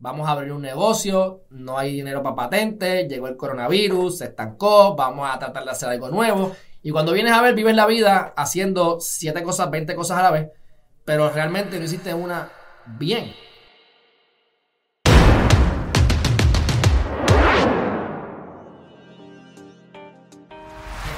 vamos a abrir un negocio, no hay dinero para patentes, llegó el coronavirus, se estancó, vamos a tratar de hacer algo nuevo. Y cuando vienes a ver, vives la vida haciendo siete cosas, 20 cosas a la vez, pero realmente no hiciste una bien.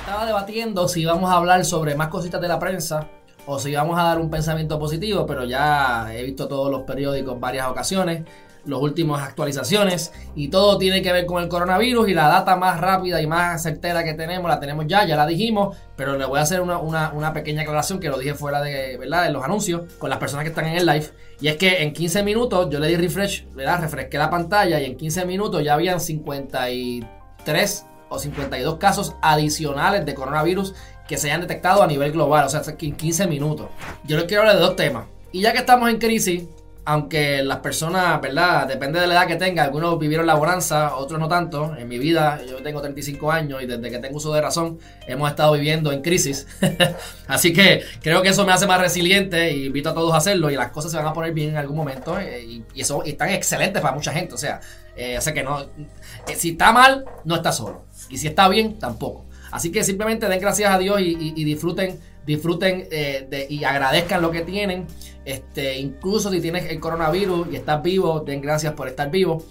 Estaba debatiendo si vamos a hablar sobre más cositas de la prensa o si vamos a dar un pensamiento positivo, pero ya he visto todos los periódicos varias ocasiones las últimas actualizaciones y todo tiene que ver con el coronavirus y la data más rápida y más certera que tenemos la tenemos ya, ya la dijimos, pero le voy a hacer una, pequeña aclaración que lo dije fuera de, ¿verdad? de los anuncios con las personas que están en el live y es que en 15 minutos yo le di refresh, ¿verdad? refresqué la pantalla y en 15 minutos ya habían 53 o 52 casos adicionales de coronavirus que se hayan detectado a nivel global, o sea, en 15 minutos. Yo les quiero hablar de dos temas. Y ya que estamos en crisis, aunque las personas, ¿verdad? Depende de la edad que tenga. Algunos vivieron la bonanza, otros no tanto. En mi vida, yo tengo 35 años y desde que tengo uso de razón, hemos estado viviendo en crisis. Así que creo que eso me hace más resiliente y invito a todos a hacerlo y las cosas se van a poner bien en algún momento. Eh, y, eso y están excelentes para mucha gente. O sea, eh, que no. Eh, si está mal, no está solo. Y si está bien, tampoco. Así que simplemente den gracias a Dios y, disfruten, disfruten de, y agradezcan lo que tienen. Este, incluso si tienes el coronavirus y estás vivo, den gracias por estar vivo.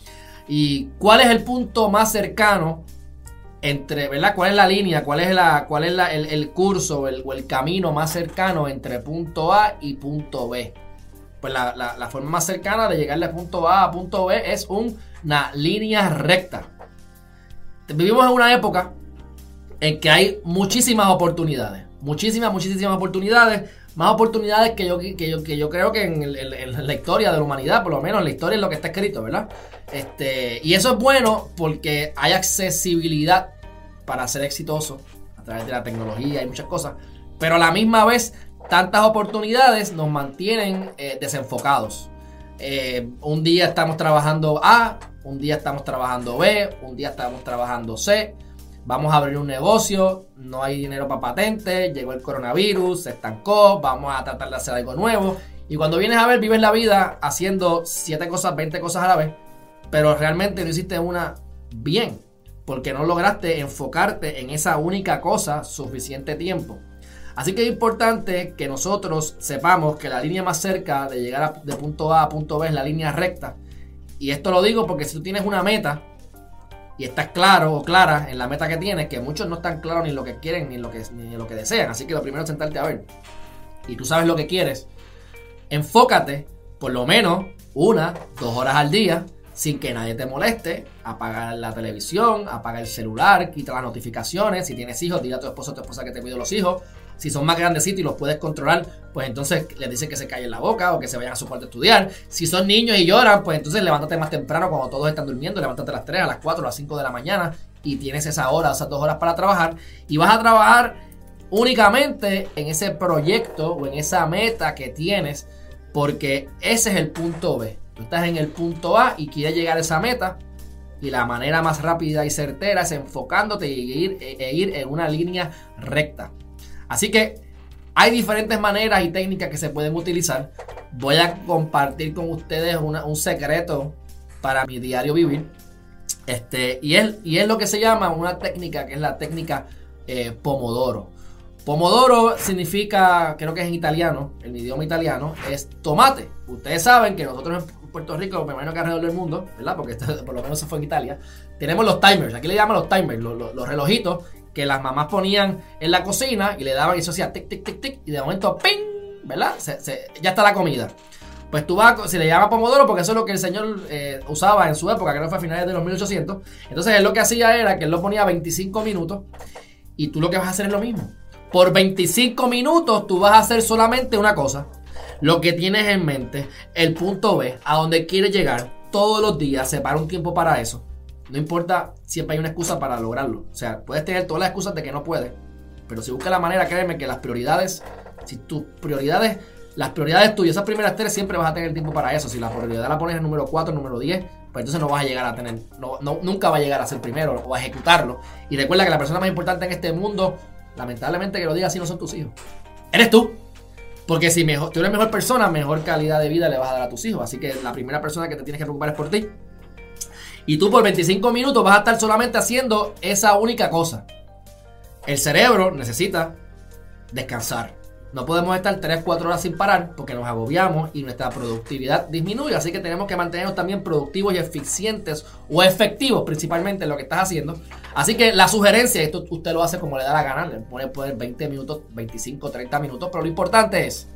¿Y cuál es el punto más cercano entre, ¿verdad? ¿Cuál es la línea? ¿Cuál es, la, cuál es el, curso o el camino más cercano entre punto A y punto B? Pues la, forma más cercana de llegar de punto A a punto B es una línea recta. Vivimos en una época en que hay muchísimas oportunidades. Muchísimas, muchísimas oportunidades más oportunidades que yo, que yo, que yo creo que en, la historia de la humanidad, por lo menos en la historia es lo que está escrito, ¿verdad? Este, y eso es bueno porque hay accesibilidad para ser exitoso a través de la tecnología y muchas cosas, pero a la misma vez tantas oportunidades nos mantienen eh, desenfocados. Eh, un día estamos trabajando A, un día estamos trabajando B, un día estamos trabajando C vamos a abrir un negocio, no hay dinero para patentes, llegó el coronavirus, se estancó, vamos a tratar de hacer algo nuevo. Y cuando vienes a ver, vives la vida haciendo 7 cosas, 20 cosas a la vez, pero realmente no hiciste una bien, porque no lograste enfocarte en esa única cosa suficiente tiempo. Así que es importante que nosotros sepamos que la línea más cerca de llegar de punto A a punto B es la línea recta. Y esto lo digo porque si tú tienes una meta, y estás claro o clara en la meta que tienes, que muchos no están claros ni lo que quieren ni lo que, ni lo que desean. Así que lo primero es sentarte a ver. Y tú sabes lo que quieres. Enfócate por lo menos una, dos horas al día sin que nadie te moleste. Apaga la televisión, apaga el celular, quita las notificaciones. Si tienes hijos, dile a tu esposo o tu esposa que te cuide los hijos. Si son más grandecitos y los puedes controlar, pues entonces les dices que se callen la boca o que se vayan a su cuarto a estudiar. Si son niños y lloran, pues entonces levántate más temprano cuando todos están durmiendo. Levántate a las 3, a las 4, a las 5 de la mañana y tienes esa hora, esas dos horas para trabajar. Y vas a trabajar únicamente en ese proyecto o en esa meta que tienes porque ese es el punto B. Tú estás en el punto A y quieres llegar a esa meta. Y la manera más rápida y certera es enfocándote ir, e ir en una línea recta. Así que hay diferentes maneras y técnicas que se pueden utilizar. Voy a compartir con ustedes un secreto para mi diario vivir. Este, y, es, y es lo que se llama una técnica que es la técnica eh, Pomodoro. Pomodoro significa, creo que es en italiano, el idioma italiano, es tomate. Ustedes saben que nosotros en Puerto Rico, me imagino que alrededor del mundo, ¿verdad? Porque por lo menos se fue en Italia, tenemos los timers, aquí le llaman los timers, los relojitos que las mamás ponían en la cocina y le daban y eso hacía tic, tic, tic, tic, y de momento, ¡ping! ¿Verdad? ya está la comida. Pues tú vas, si le llama Pomodoro, porque eso es lo que el señor eh, usaba en su época, que fue a finales de los 1800. Entonces él lo que hacía era que él lo ponía 25 minutos y tú lo que vas a hacer es lo mismo. Por 25 minutos tú vas a hacer solamente una cosa. Lo que tienes en mente, el punto B, a donde quieres llegar, todos los días, separa un tiempo para eso. No importa, siempre hay una excusa para lograrlo. O sea, puedes tener todas las excusas de que no puedes. Pero si buscas la manera, créeme que las prioridades, si tus prioridades, las prioridades tuyas, esas primeras tres, siempre vas a tener tiempo para eso. Si la prioridad la pones en número 4, número 10, pues entonces no vas a llegar a tener, no, nunca va a llegar a ser primero o a ejecutarlo. Y recuerda que la persona más importante en este mundo, lamentablemente que lo diga así, no son tus hijos. Eres tú. Porque si mejor, tú eres mejor persona, mejor calidad de vida le vas a dar a tus hijos. Así que la primera persona que te tienes que preocupar es por ti. Y tú por 25 minutos vas a estar solamente haciendo esa única cosa. El cerebro necesita descansar. No podemos estar 3, 4 horas sin parar porque nos agobiamos y nuestra productividad disminuye. Así que tenemos que mantenernos también productivos y eficientes o efectivos principalmente en lo que estás haciendo. Así que la sugerencia, esto usted lo hace como le da la gana, le puede poner 20 minutos, 25, 30 minutos, pero lo importante es,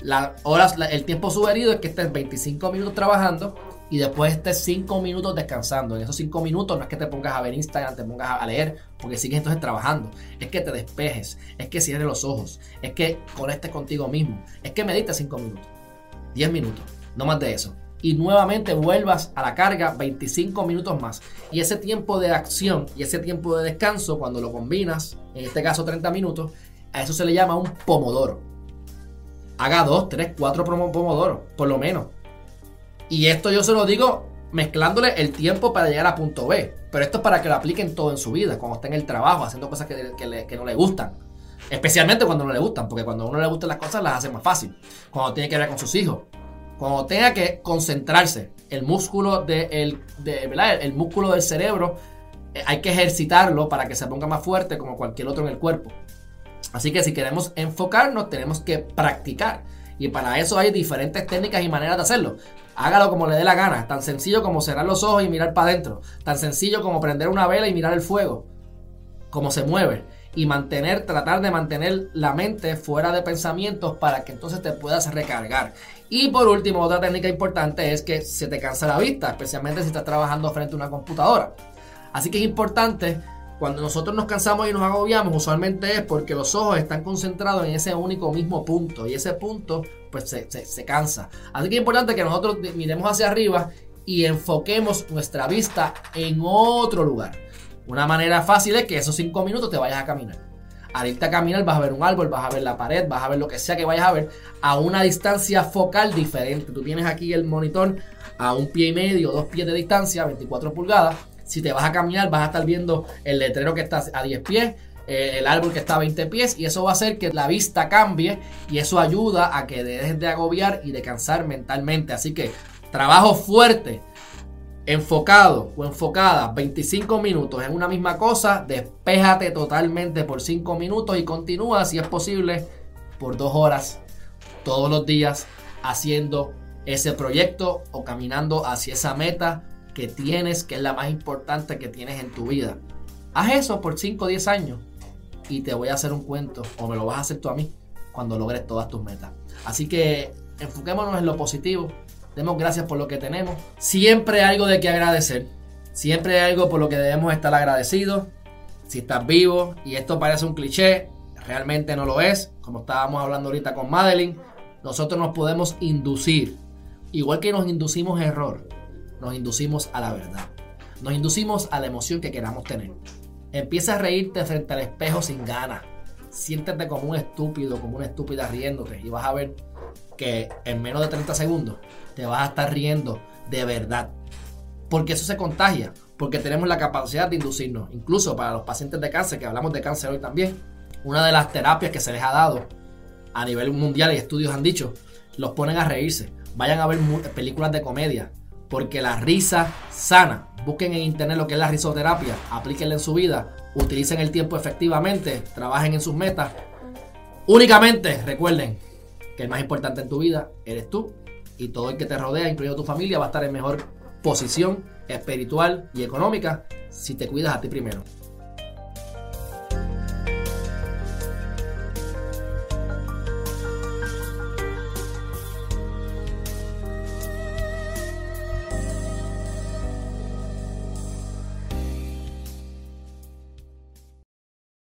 la horas, el tiempo sugerido es que estés 25 minutos trabajando y después estés 5 minutos descansando. En esos 5 minutos no es que te pongas a ver Instagram, te pongas a leer, porque sigues entonces trabajando. Es que te despejes, es que cierres los ojos, es que conectes contigo mismo, es que medites 5 minutos, 10 minutos, no más de eso. Y nuevamente vuelvas a la carga 25 minutos más. Y ese tiempo de acción y ese tiempo de descanso, cuando lo combinas, en este caso 30 minutos, a eso se le llama un pomodoro. Haga 2, 3, 4 pomodoros, por lo menos y esto yo se lo digo mezclándole el tiempo para llegar a punto B. Pero esto es para que lo apliquen todo en su vida, cuando está en el trabajo, haciendo cosas que, no le gustan. Especialmente cuando no le gustan, porque cuando a uno le gustan las cosas las hace más fácil. Cuando tiene que ver con sus hijos. Cuando tenga que concentrarse, el músculo, de, el, el músculo del cerebro eh, hay que ejercitarlo para que se ponga más fuerte como cualquier otro en el cuerpo. Así que si queremos enfocarnos, tenemos que practicar. Y para eso hay diferentes técnicas y maneras de hacerlo. Hágalo como le dé la gana. Tan sencillo como cerrar los ojos y mirar para adentro. Tan sencillo como prender una vela y mirar el fuego. Como se mueve. Y mantener, tratar de mantener la mente fuera de pensamientos para que entonces te puedas recargar. Y por último, otra técnica importante es que se te cansa la vista, especialmente si estás trabajando frente a una computadora. Así que es importante cuando nosotros nos cansamos y nos agobiamos, usualmente es porque los ojos están concentrados en ese único mismo punto y ese punto pues se, cansa. Así que es importante que nosotros miremos hacia arriba y enfoquemos nuestra vista en otro lugar. Una manera fácil es que esos 5 minutos te vayas a caminar. Al irte a caminar vas a ver un árbol, vas a ver la pared, vas a ver lo que sea que vayas a ver a una distancia focal diferente. Tú tienes aquí el monitor a un pie y medio, dos pies de distancia, 24 pulgadas si te vas a caminar, vas a estar viendo el letrero que está a 10 pies, eh, el árbol que está a 20 pies, y eso va a hacer que la vista cambie y eso ayuda a que dejes de agobiar y de cansar mentalmente. Así que trabajo fuerte, enfocado o enfocada 25 minutos en una misma cosa, despéjate totalmente por 5 minutos y continúa si es posible por 2 horas todos los días haciendo ese proyecto o caminando hacia esa meta que tienes, que es la más importante que tienes en tu vida. Haz eso por 5 o 10 años y te voy a hacer un cuento, o me lo vas a hacer tú a mí, cuando logres todas tus metas. Así que enfoquémonos en lo positivo, demos gracias por lo que tenemos. Siempre hay algo de que agradecer, siempre hay algo por lo que debemos estar agradecidos. Si estás vivo y esto parece un cliché, realmente no lo es, como estábamos hablando ahorita con Madeline, nosotros nos podemos inducir, igual que nos inducimos error nos inducimos a la verdad. Nos inducimos a la emoción que queramos tener. Empieza a reírte frente al espejo sin ganas. Siéntete como un estúpido, como una estúpida riéndote. Y vas a ver que en menos de 30 segundos te vas a estar riendo de verdad. Porque eso se contagia. Porque tenemos la capacidad de inducirnos. Incluso para los pacientes de cáncer, que hablamos de cáncer hoy también. Una de las terapias que se les ha dado a nivel mundial y estudios han dicho, los ponen a reírse. Vayan a ver películas de comedia porque la risa sana. Busquen en internet lo que es la risoterapia, aplíquenla en su vida, utilicen el tiempo efectivamente, trabajen en sus metas. Únicamente recuerden que el más importante en tu vida eres tú y todo el que te rodea, incluido tu familia, va a estar en mejor posición espiritual y económica si te cuidas a ti primero.